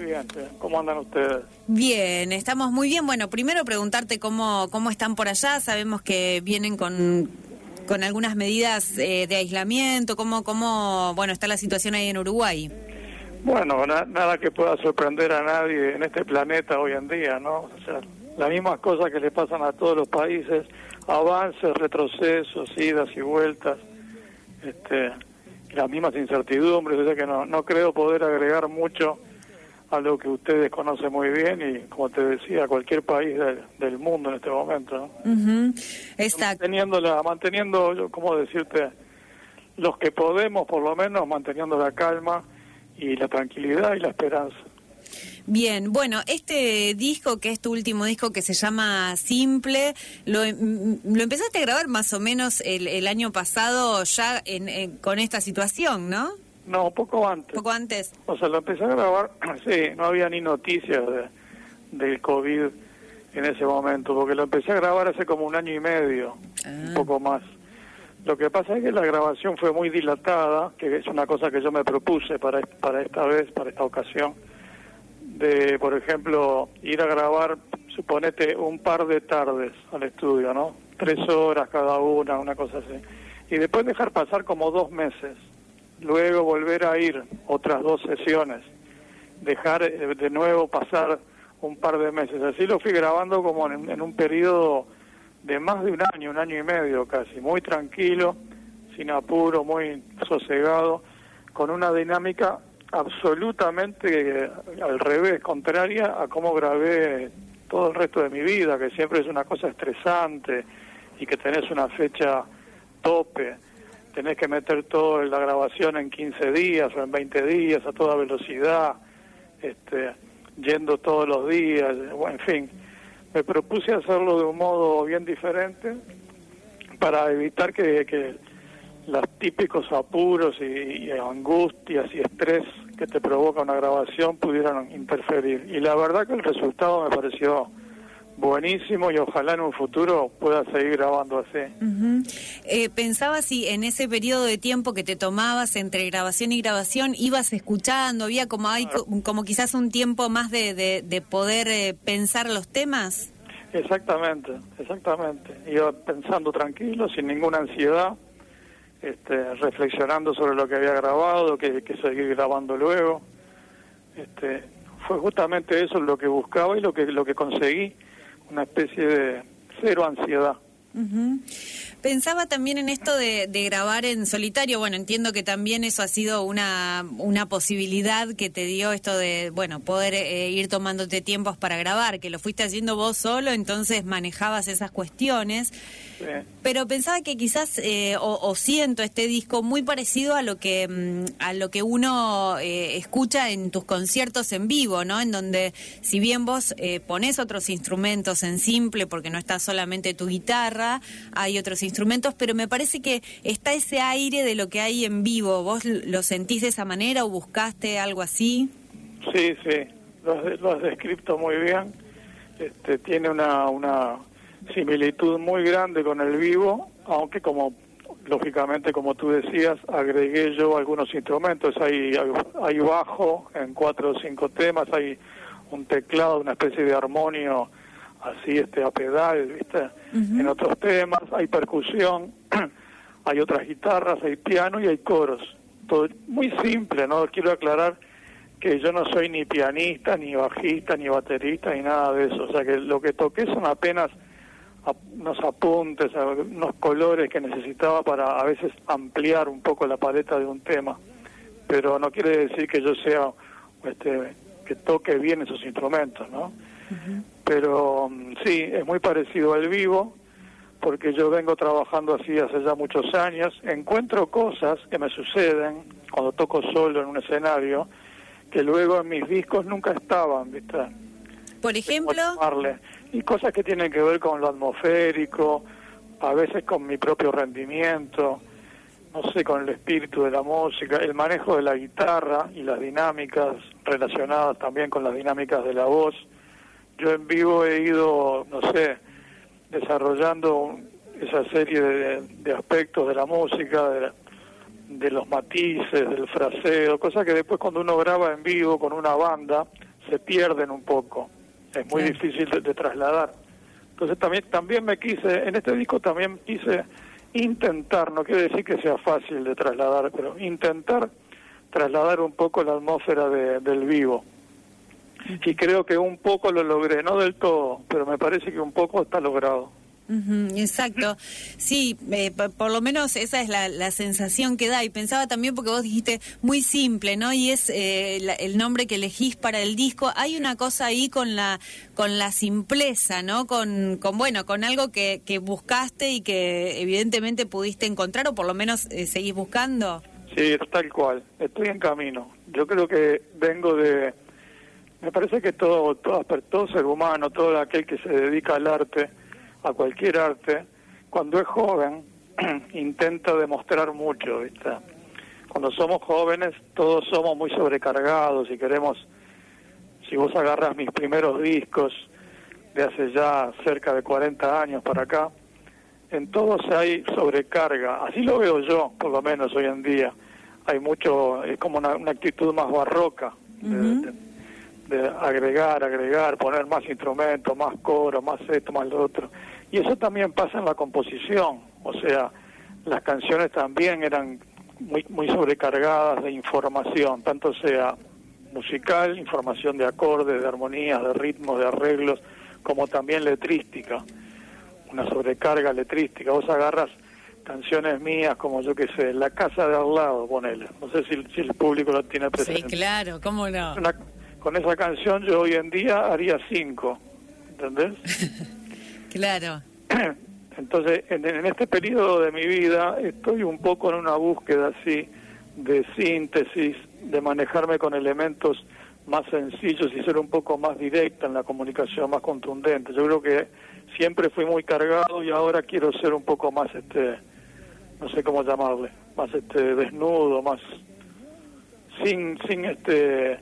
Muy bien, ¿cómo andan ustedes? Bien, estamos muy bien. Bueno, primero preguntarte cómo, cómo están por allá. Sabemos que vienen con, con algunas medidas eh, de aislamiento. ¿Cómo, ¿Cómo bueno, está la situación ahí en Uruguay? Bueno, nada que pueda sorprender a nadie en este planeta hoy en día, ¿no? O sea, las mismas cosas que le pasan a todos los países, avances, retrocesos, idas y vueltas, este, las mismas incertidumbres, o sea que no, no creo poder agregar mucho a lo que ustedes conocen muy bien y, como te decía, cualquier país del, mundo en este momento. ¿no? Manteniendo, la, manteniendo, ¿cómo decirte? Los que podemos, por lo menos, manteniendo la calma y la tranquilidad y la esperanza. Bien, bueno, este disco, que es tu último disco, que se llama Simple, lo, em, lo empezaste a grabar más o menos el, el año pasado ya en, con esta situación, ¿no? No, poco antes. Poco antes. O sea, lo empecé a grabar, sí, no había ni noticias de, del COVID en ese momento, porque lo empecé a grabar hace como un año y medio, un ah. poco más. Lo que pasa es que la grabación fue muy dilatada, que es una cosa que yo me propuse para, para esta vez, para esta ocasión de, por ejemplo, ir a grabar, suponete, un par de tardes al estudio, ¿no? Tres horas cada una, una cosa así. Y después dejar pasar como dos meses. Luego volver a ir otras dos sesiones. Dejar eh, de nuevo pasar un par de meses. Así lo fui grabando como en, un periodo de más de un año, un año y medio casi. Muy tranquilo, sin apuro, muy sosegado, con una dinámica absolutamente al revés, contraria a cómo grabé todo el resto de mi vida, que siempre es una cosa estresante y que tenés una fecha tope, tenés que meter toda la grabación en 15 días o en 20 días a toda velocidad, este, yendo todos los días, en fin, me propuse hacerlo de un modo bien diferente para evitar que, que los típicos apuros y, angustias y estrés que te provoca una grabación pudieran interferir. Y la verdad que el resultado me pareció buenísimo y ojalá en un futuro pueda seguir grabando así. Eh, pensaba si en ese periodo de tiempo que te tomabas entre grabación y grabación ibas escuchando, había como hay como quizás un tiempo más de, de, poder eh, pensar los temas. Exactamente, exactamente. Iba pensando tranquilo, sin ninguna ansiedad este, reflexionando sobre lo que había grabado, que, que seguir grabando luego. Este, fue justamente eso lo que buscaba y lo que, lo que conseguí, una especie de cero ansiedad. Pensaba también en esto de, grabar en solitario. Bueno, entiendo que también eso ha sido una, una posibilidad que te dio esto de, bueno, poder eh, ir tomándote tiempos para grabar, que lo fuiste haciendo vos solo, entonces manejabas esas cuestiones. Pero pensaba que quizás, eh, o, siento este disco muy parecido a lo que, mm, a lo que uno eh, escucha en tus conciertos en vivo, ¿no? En donde, si bien vos pones otros instrumentos en simple, porque no está solamente tu guitarra, hay otros instrumentos instrumentos, pero me parece que está ese aire de lo que hay en vivo. ¿Vos lo sentís de esa manera o buscaste algo así? Sí, sí, lo has, descrito muy bien. Este, tiene una, una similitud muy grande con el vivo, aunque como lógicamente como tú decías agregué yo algunos instrumentos hay, hay bajo en cuatro o cinco temas hay un teclado una especie de armonio así este a pedal, ¿viste? En otros temas hay percusión, hay otras guitarras, hay piano y hay coros. Todo muy simple, ¿no? Quiero aclarar que yo no soy ni pianista, ni bajista, ni baterista, ni nada de eso. O sea que lo que toqué son apenas unos apuntes, unos colores que necesitaba para a veces ampliar un poco la paleta de un tema. Pero no quiere decir que yo sea, este, que toque bien esos instrumentos, ¿no? Pero mm, sí, es muy parecido al vivo, porque yo vengo trabajando así hace ya muchos años. Encuentro cosas que me suceden cuando toco solo en un escenario, que luego en mis discos nunca estaban, ¿viste? Por ejemplo. Y cosas que tienen que ver con lo atmosférico, a veces con mi propio rendimiento, no sé, con el espíritu de la música, el manejo de la guitarra y las dinámicas relacionadas también con las dinámicas de la voz yo en vivo he ido, no sé, desarrollando esa serie de, aspectos de la música, de, los matices, del fraseo, cosas que después cuando uno graba en vivo con una banda, se pierden un poco. Es muy difícil de, trasladar. Entonces también también me quise, en este disco también quise intentar, no quiere decir que sea fácil de trasladar, pero intentar trasladar un poco la atmósfera del vivo. Y creo que un poco lo logré, no del todo, pero me parece que un poco está logrado exacto. Sí, eh, por, lo menos esa es la, sensación que da. Y pensaba también, porque vos dijiste muy simple, ¿no? Y es eh, el nombre que elegís para el disco. Hay una cosa ahí con la con la simpleza, ¿no? Con, con bueno, con algo que, que buscaste y que evidentemente pudiste encontrar, o por lo menos eh, seguís buscando. Sí, tal cual. Estoy en camino. Yo creo que vengo de... Me parece que todo, todo, todo ser humano, todo aquel que se dedica al arte, a cualquier arte, cuando es joven, intenta demostrar mucho, ¿viste? Cuando somos jóvenes, todos somos muy sobrecargados y queremos, si vos agarras mis primeros discos de hace ya cerca de 40 años para acá, en todos hay sobrecarga, así lo veo yo, por lo menos hoy en día. Hay mucho, es como una, actitud más barroca de agregar, agregar, poner más instrumentos, más coro, más esto, más lo otro. Y eso también pasa en la composición, o sea, las canciones también eran muy, muy sobrecargadas de información, tanto sea musical, información de acordes, de armonías, de ritmos, de arreglos, como también letrística, una sobrecarga letrística. Vos agarras canciones mías como yo que sé, La Casa de al lado, ponele. No sé si, si el público lo tiene presente. Sí, claro, cómo no con esa canción yo hoy en día haría cinco, ¿entendés? claro. Entonces, en, este periodo de mi vida estoy un poco en una búsqueda así de síntesis, de manejarme con elementos más sencillos y ser un poco más directa en la comunicación, más contundente. Yo creo que siempre fui muy cargado y ahora quiero ser un poco más, este, no sé cómo llamarle, más este desnudo, más sin, sin este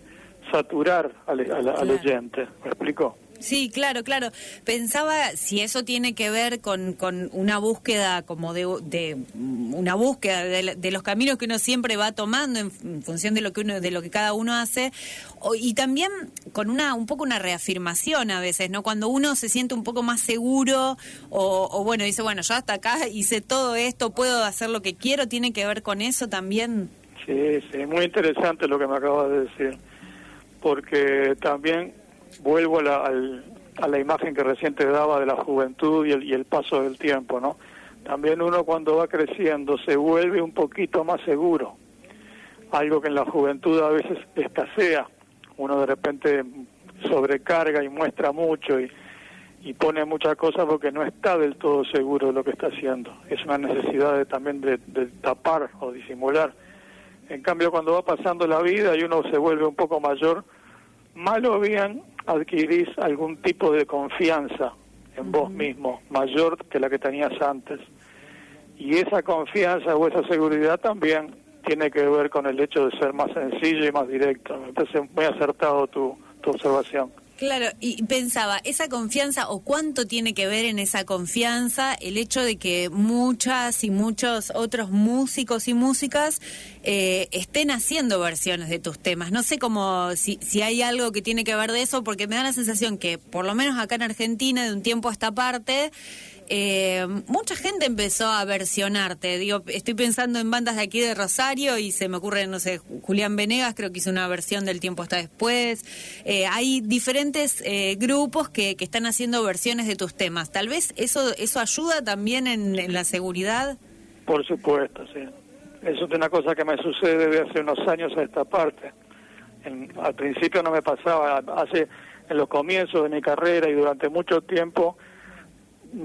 saturar al, al, oyente. ¿Me explico? Sí, claro, claro. Pensaba si eso tiene que ver con, con una búsqueda como de, de una búsqueda de, los caminos que uno siempre va tomando en, función de lo que uno de lo que cada uno hace y también con una un poco una reafirmación a veces, ¿no? Cuando uno se siente un poco más seguro o, o bueno dice bueno yo hasta acá hice todo esto puedo hacer lo que quiero tiene que ver con eso también. Sí, sí, muy interesante lo que me acabas de decir porque también vuelvo a la, a la imagen que recién te daba de la juventud y el, y el paso del tiempo, ¿no? También uno cuando va creciendo se vuelve un poquito más seguro, algo que en la juventud a veces escasea, uno de repente sobrecarga y muestra mucho y, y pone muchas cosas porque no está del todo seguro de lo que está haciendo. Es una necesidad de, también de tapar o disimular en cambio, cuando va pasando la vida y uno se vuelve un poco mayor, mal o bien adquirís algún tipo de confianza en vos mismo, mayor que la que tenías antes. Y esa confianza o esa seguridad también tiene que ver con el hecho de ser más sencillo y más directo. Entonces, muy acertado tu, tu observación. Claro, y pensaba, esa confianza o cuánto tiene que ver en esa confianza el hecho de que muchas y muchos otros músicos y músicas eh, estén haciendo versiones de tus temas. No sé cómo, si, si hay algo que tiene que ver de eso, porque me da la sensación que, por lo menos acá en Argentina, de un tiempo a esta parte, eh, mucha gente empezó a versionarte. Digo, estoy pensando en bandas de aquí de Rosario y se me ocurre, no sé, Julián Venegas creo que hizo una versión del tiempo hasta después. Eh, hay diferentes eh, grupos que, que están haciendo versiones de tus temas. Tal vez eso eso ayuda también en, la seguridad. Por supuesto, sí. Eso es una cosa que me sucede desde hace unos años a esta parte. al principio no me pasaba, hace en los comienzos de mi carrera y durante mucho tiempo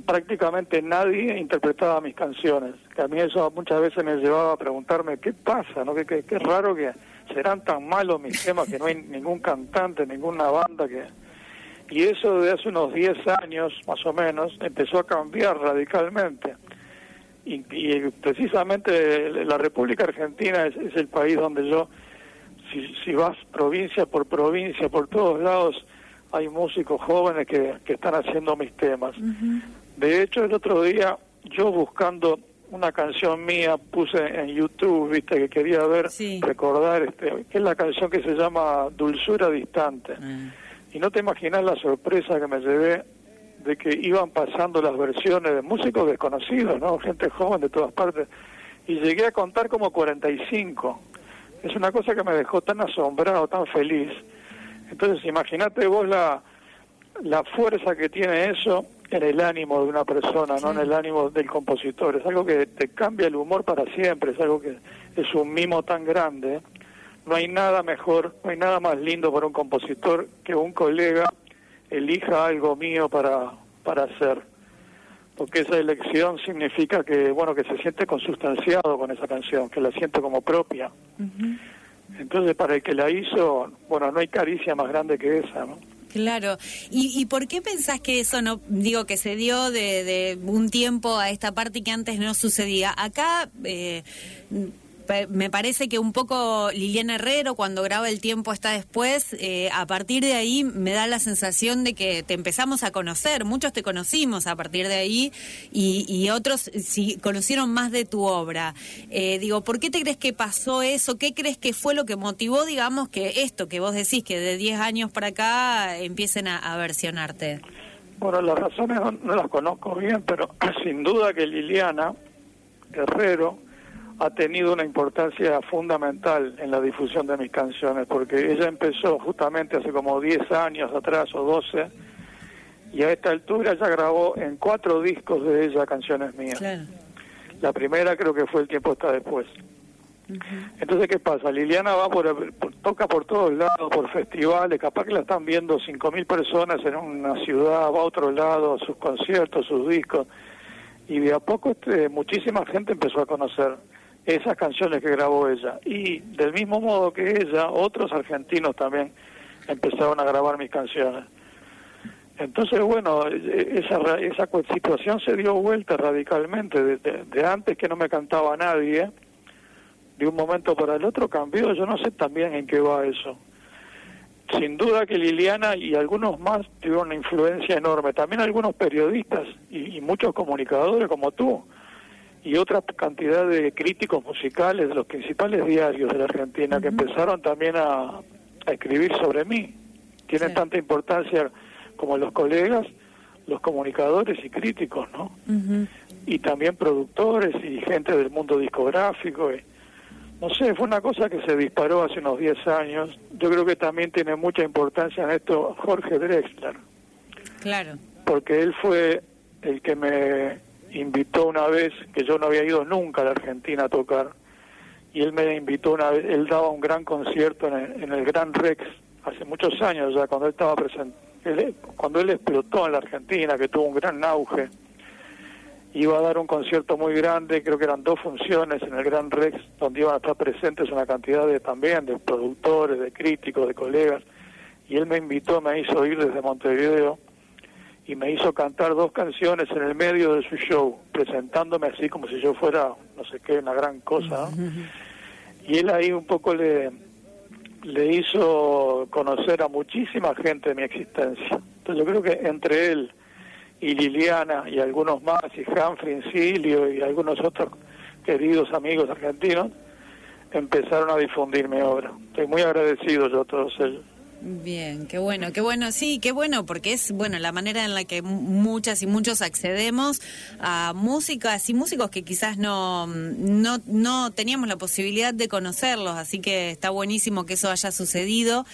prácticamente nadie interpretaba mis canciones. Que a mí eso muchas veces me llevaba a preguntarme qué pasa, ¿no? Qué, raro que serán tan malos mis temas que no hay ningún cantante, ninguna banda que... Y eso de hace unos 10 años, más o menos, empezó a cambiar radicalmente. Y, precisamente la República Argentina es, el país donde yo, si, si vas provincia por provincia, por todos lados, hay músicos jóvenes que, que están haciendo mis temas. De hecho, el otro día, yo buscando una canción mía, puse en YouTube, viste, que quería ver, recordar, este, que es la canción que se llama Dulzura Distante. Ah. Y no te imaginas la sorpresa que me llevé de que iban pasando las versiones de músicos desconocidos, ¿no? Gente joven de todas partes. Y llegué a contar como 45. Es una cosa que me dejó tan asombrado, tan feliz. Entonces, imagínate vos la, la fuerza que tiene eso en el ánimo de una persona, no en el ánimo del compositor. Es algo que te cambia el humor para siempre, es algo que es un mimo tan grande. No hay nada mejor, no hay nada más lindo para un compositor que un colega elija algo mío para, para hacer. Porque esa elección significa que, bueno, que se siente consustanciado con esa canción, que la siente como propia. Entonces, para el que la hizo, bueno, no hay caricia más grande que esa, ¿no? Claro. ¿Y, ¿Y, por qué pensás que eso no, digo, que se dio de, de un tiempo a esta parte que antes no sucedía? Acá eh, me parece que un poco Liliana Herrero, cuando graba El tiempo está después, eh, a partir de ahí me da la sensación de que te empezamos a conocer. Muchos te conocimos a partir de ahí y, otros sí, conocieron más de tu obra. Eh, digo, ¿por qué te crees que pasó eso? ¿Qué crees que fue lo que motivó, digamos, que esto que vos decís, que de 10 años para acá empiecen a, a versionarte? Bueno, las razones no las conozco bien, pero sin duda que Liliana Herrero ha tenido una importancia fundamental en la difusión de mis canciones, porque ella empezó justamente hace como 10 años atrás o 12, y a esta altura ya grabó en cuatro discos de ella canciones mías. La primera creo que fue El tiempo está después. Entonces, ¿qué pasa? Liliana va por, toca por todos lados, por festivales, capaz que la están viendo 5.000 personas en una ciudad, va a otro lado, sus conciertos, sus discos, y de a poco este, muchísima gente empezó a conocer esas canciones que grabó ella. Y del mismo modo que ella, otros argentinos también empezaron a grabar mis canciones. Entonces, bueno, esa, esa situación se dio vuelta radicalmente. De, antes que no me cantaba nadie, de un momento para el otro cambió. Yo no sé también en qué va eso. Sin duda que Liliana y algunos más tuvieron una influencia enorme. También algunos periodistas y muchos comunicadores como tú y otra cantidad de críticos musicales de los principales diarios de la Argentina que empezaron también a, escribir sobre mí. Tienen tanta importancia como los colegas, los comunicadores y críticos, ¿no? Y también productores y gente del mundo discográfico. no sé, fue una cosa que se disparó hace unos 10 años. Yo creo que también tiene mucha importancia en esto Jorge Drexler. Claro. Porque él fue el que me invitó una vez, que yo no había ido nunca a la Argentina a tocar, y él me invitó una vez, él daba un gran concierto en el, Gran Rex, hace muchos años ya, cuando él estaba presente, cuando él explotó en la Argentina, que tuvo un gran auge, iba a dar un concierto muy grande, creo que eran dos funciones en el Gran Rex, donde iban a estar presentes una cantidad de también de productores, de críticos, de colegas, y él me invitó, me hizo ir desde Montevideo, y me hizo cantar dos canciones en el medio de su show, presentándome así como si yo fuera, no sé qué, una gran cosa. Y él ahí un poco le, le hizo conocer a muchísima gente mi existencia. Entonces yo creo que entre él y Liliana y algunos más, y Humphrey Incilio y algunos otros queridos amigos argentinos, empezaron a difundir mi obra. Estoy muy agradecido yo a todos ellos. Bien, qué bueno, qué bueno, sí, qué bueno, porque es bueno la manera en la que muchas y muchos accedemos a músicas y músicos que quizás no, no, no teníamos la posibilidad de conocerlos, así que está buenísimo que eso haya sucedido.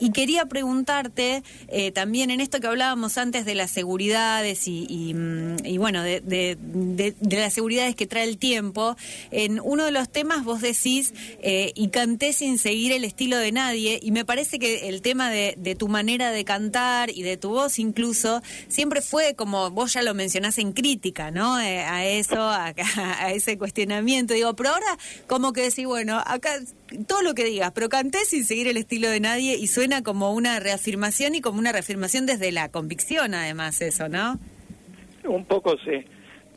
Y quería preguntarte eh, también en esto que hablábamos antes de las seguridades y, mm, bueno, de, de, las seguridades que trae el tiempo, en uno de los temas vos decís, eh, y canté sin seguir el estilo de nadie, y me parece que el tema de, tu manera de cantar y de tu voz incluso, siempre fue como, vos ya lo mencionás en crítica, ¿no? Eh, a eso, a, a ese cuestionamiento. Digo, pero ahora como que decís, bueno, acá todo lo que digas, pero canté sin seguir el estilo de nadie y suena como una reafirmación y como una reafirmación desde la convicción, además, eso, ¿no? Un poco sí,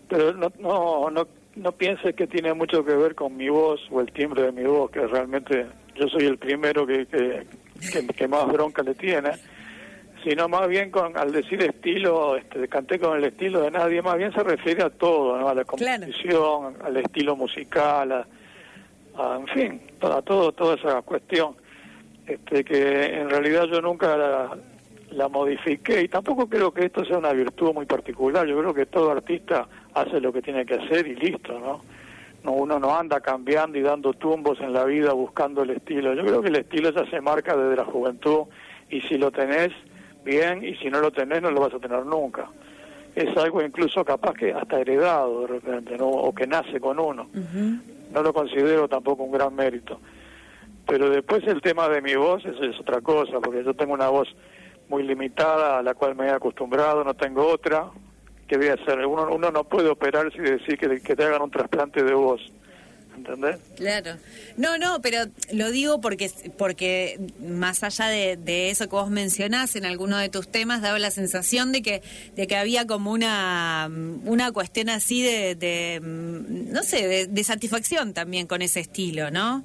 pero no, no, no, no pienses que tiene mucho que ver con mi voz o el timbre de mi voz, que realmente yo soy el primero que, que, que, más bronca le tiene, sino más bien con al decir estilo, este, canté con el estilo de nadie, más bien se refiere a todo, ¿no? a la composición, al estilo musical, a, en fin, a todo, toda esa cuestión, este, que en realidad yo nunca la, la modifiqué y tampoco creo que esto sea una virtud muy particular, yo creo que todo artista hace lo que tiene que hacer y listo, ¿no? no uno no anda cambiando y dando tumbos en la vida buscando el estilo. Yo creo que el estilo ya se marca desde la juventud y si lo tenés, bien, y si no lo tenés, no lo vas a tener nunca. Es algo incluso capaz que hasta heredado de repente, ¿no? o que nace con uno. No lo considero tampoco un gran mérito. Pero después el tema de mi voz es, es otra cosa, porque yo tengo una voz muy limitada a la cual me he acostumbrado, no tengo otra, que voy a hacer? Uno, uno no puede operarse y decir que te hagan un trasplante de voz. ¿Entendés? Claro. No, no, pero lo digo porque porque más allá de, eso que vos mencionás en alguno de tus temas, daba la sensación de que de que había como una una cuestión así de, no sé, de, satisfacción también con ese estilo, ¿no?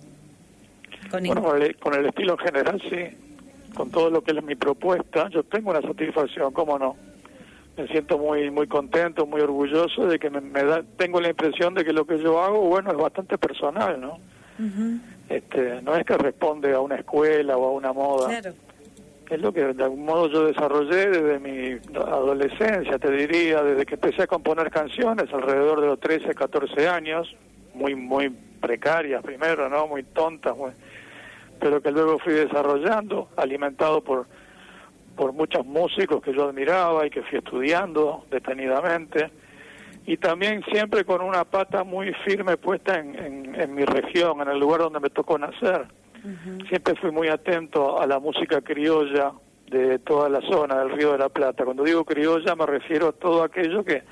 Con bueno, el, con el estilo en general, sí. Con todo lo que es mi propuesta, yo tengo una satisfacción, ¿cómo no? Me siento muy muy contento, muy orgulloso de que me, da, tengo la impresión de que lo que yo hago, bueno, es bastante personal, ¿no? este, no es que responde a una escuela o a una moda. Claro. Es lo que de algún modo yo desarrollé desde mi adolescencia, te diría, desde que empecé a componer canciones, alrededor de los 13, 14 años, muy muy precarias primero, ¿no? Muy tontas, muy, pero que luego fui desarrollando, alimentado por por muchos músicos que yo admiraba y que fui estudiando detenidamente, y también siempre con una pata muy firme puesta en, en, mi región, en el lugar donde me tocó nacer. Siempre fui muy atento a la música criolla de toda la zona del Río de la Plata. Cuando digo criolla me refiero a todo aquello que,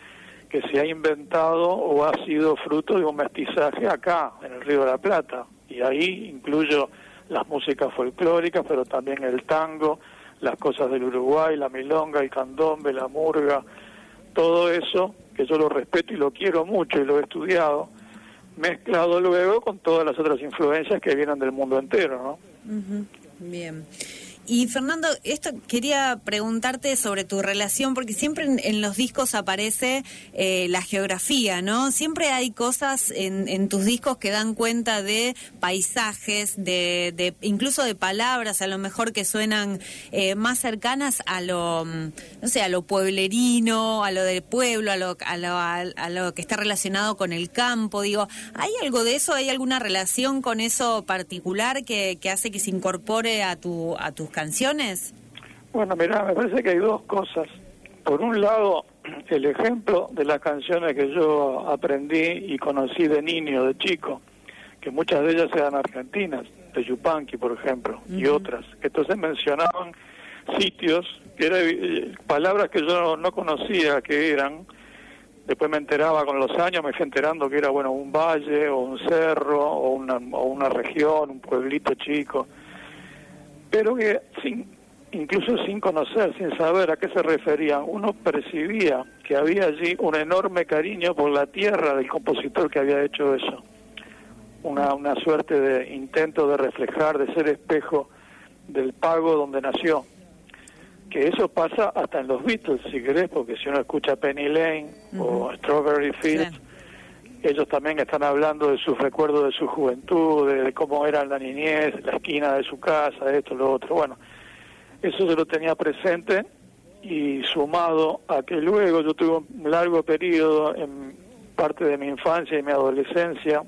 que se ha inventado o ha sido fruto de un mestizaje acá, en el Río de la Plata. Y ahí incluyo las músicas folclóricas, pero también el tango, las cosas del Uruguay, la milonga, el candombe, la murga, todo eso, que yo lo respeto y lo quiero mucho y lo he estudiado, mezclado luego con todas las otras influencias que vienen del mundo entero, ¿no? Bien. Y Fernando, esto quería preguntarte sobre tu relación, porque siempre en, los discos aparece eh, la geografía, ¿no? Siempre hay cosas en, tus discos que dan cuenta de paisajes, de, incluso de palabras, a lo mejor que suenan eh, más cercanas a lo, mm, no sé, a lo pueblerino, a lo del pueblo, a lo, a lo, que está relacionado con el campo. Digo, ¿hay algo de eso? ¿Hay alguna relación con eso particular que, que hace que se incorpore a tu a tus canciones? Bueno, mira, me parece que hay dos cosas. Por un lado, el ejemplo de las canciones que yo aprendí y conocí de niño, de chico, que muchas de ellas eran argentinas, de Yupanqui, por ejemplo, y otras, que entonces mencionaban sitios, que eran eh, palabras que yo no conocía que eran, después me enteraba con los años, me fui enterando que era, bueno, un valle o un cerro o una, o una región, un pueblito chico pero que sin, incluso sin conocer, sin saber a qué se referían, uno percibía que había allí un enorme cariño por la tierra del compositor que había hecho eso. Una, una suerte de intento de reflejar, de ser espejo del pago donde nació. Que eso pasa hasta en los Beatles, si querés, porque si uno escucha Penny Lane o Strawberry Fields, ellos también están hablando de sus recuerdos de su juventud, de, cómo era la niñez, la esquina de su casa, esto, lo otro. Bueno, eso se lo tenía presente y sumado a que luego yo tuve un largo periodo en parte de mi infancia y mi adolescencia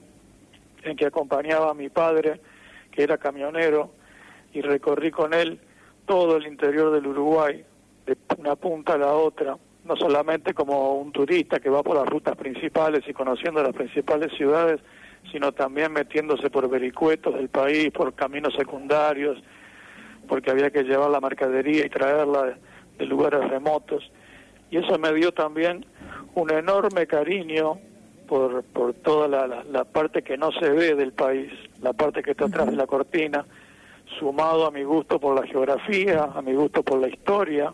en que acompañaba a mi padre, que era camionero, y recorrí con él todo el interior del Uruguay, de una punta a la otra, no solamente como un turista que va por las rutas principales y conociendo las principales ciudades, sino también metiéndose por vericuetos del país, por caminos secundarios, porque había que llevar la mercadería y traerla de, lugares remotos. Y eso me dio también un enorme cariño por, por toda la, la, parte que no se ve del país, la parte que está atrás de la cortina, sumado a mi gusto por la geografía, a mi gusto por la historia,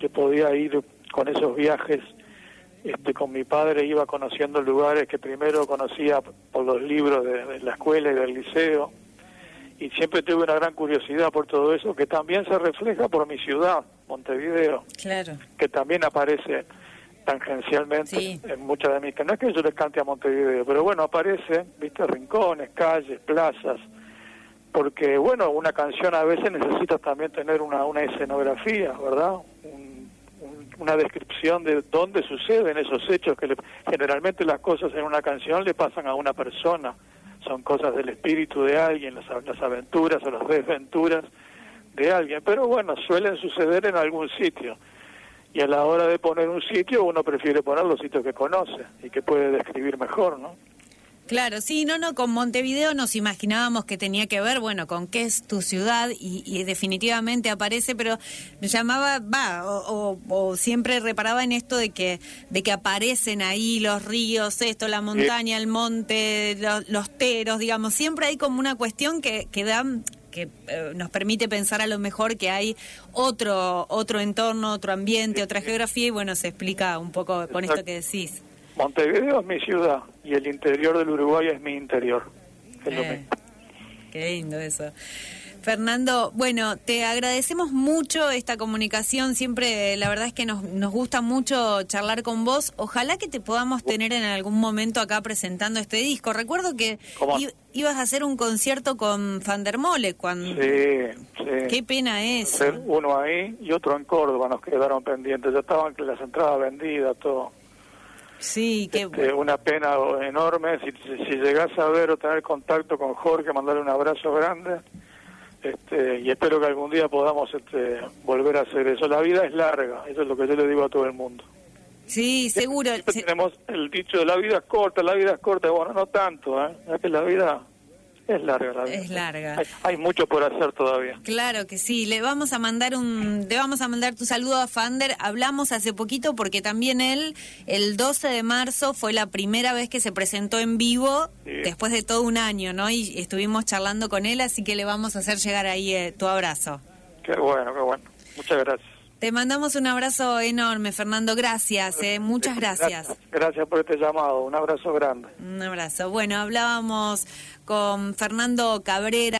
que podía ir con esos viajes este, con mi padre iba conociendo lugares que primero conocía por los libros de, la escuela y del liceo y siempre tuve una gran curiosidad por todo eso, que también se refleja por mi ciudad, Montevideo, claro. que también aparece tangencialmente en muchas de mis... No es que yo les cante a Montevideo, pero bueno, aparece, viste, rincones, calles, plazas, porque bueno, una canción a veces necesita también tener una, una escenografía, ¿verdad? Una descripción de dónde suceden esos hechos que generalmente las cosas en una canción le pasan a una persona son cosas del espíritu de alguien, las, las aventuras o las desventuras de alguien, pero bueno, suelen suceder en algún sitio. Y a la hora de poner un sitio, uno prefiere poner los sitios que conoce y que puede describir mejor, ¿no? Claro, sí, no, no, con Montevideo nos imaginábamos que tenía que ver, bueno, con qué es tu ciudad y, definitivamente aparece, pero me llamaba, va, o, siempre reparaba en esto de que, de que aparecen ahí los ríos, esto, la montaña, el monte, los, teros, digamos, siempre hay como una cuestión que, que da que eh, nos permite pensar a lo mejor que hay otro otro entorno, otro ambiente, otra geografía y bueno, se explica un poco con esto que decís. Montevideo es mi ciudad y el interior del Uruguay es mi interior. Eh, qué lindo eso. Fernando, bueno, te agradecemos mucho esta comunicación. Siempre, la verdad es que nos, nos gusta mucho charlar con vos. Ojalá que te podamos tener en algún momento acá presentando este disco. Recuerdo que ibas a hacer un concierto con Fandermole cuando. Sí, sí. Qué pena eso. Uno ahí y otro en Córdoba nos quedaron pendientes. Ya estaban las entradas vendidas, todo. Sí, qué este, Una pena enorme. Si, si, llegás a ver o tener contacto con Jorge, mandarle un abrazo grande. Este, y espero que algún día podamos este, volver a hacer eso. La vida es larga, eso es lo que yo le digo a todo el mundo. Sí, seguro. Tenemos el dicho de la vida es corta, la vida es corta. Bueno, no tanto, ¿eh? Es que la vida es larga la vida. Es larga. Hay, mucho por hacer todavía. Claro que sí. Le vamos a mandar un, le vamos a mandar tu saludo a Fander. Hablamos hace poquito porque también él, el 12 de marzo fue la primera vez que se presentó en vivo después de todo un año, ¿no? Y estuvimos charlando con él, así que le vamos a hacer llegar ahí eh, tu abrazo. Qué bueno, qué bueno. Muchas gracias. Te mandamos un abrazo enorme, Fernando. Gracias, eh, muchas gracias. Gracias por este llamado. Un abrazo grande. Un abrazo. Bueno, hablábamos con Fernando Cabrera.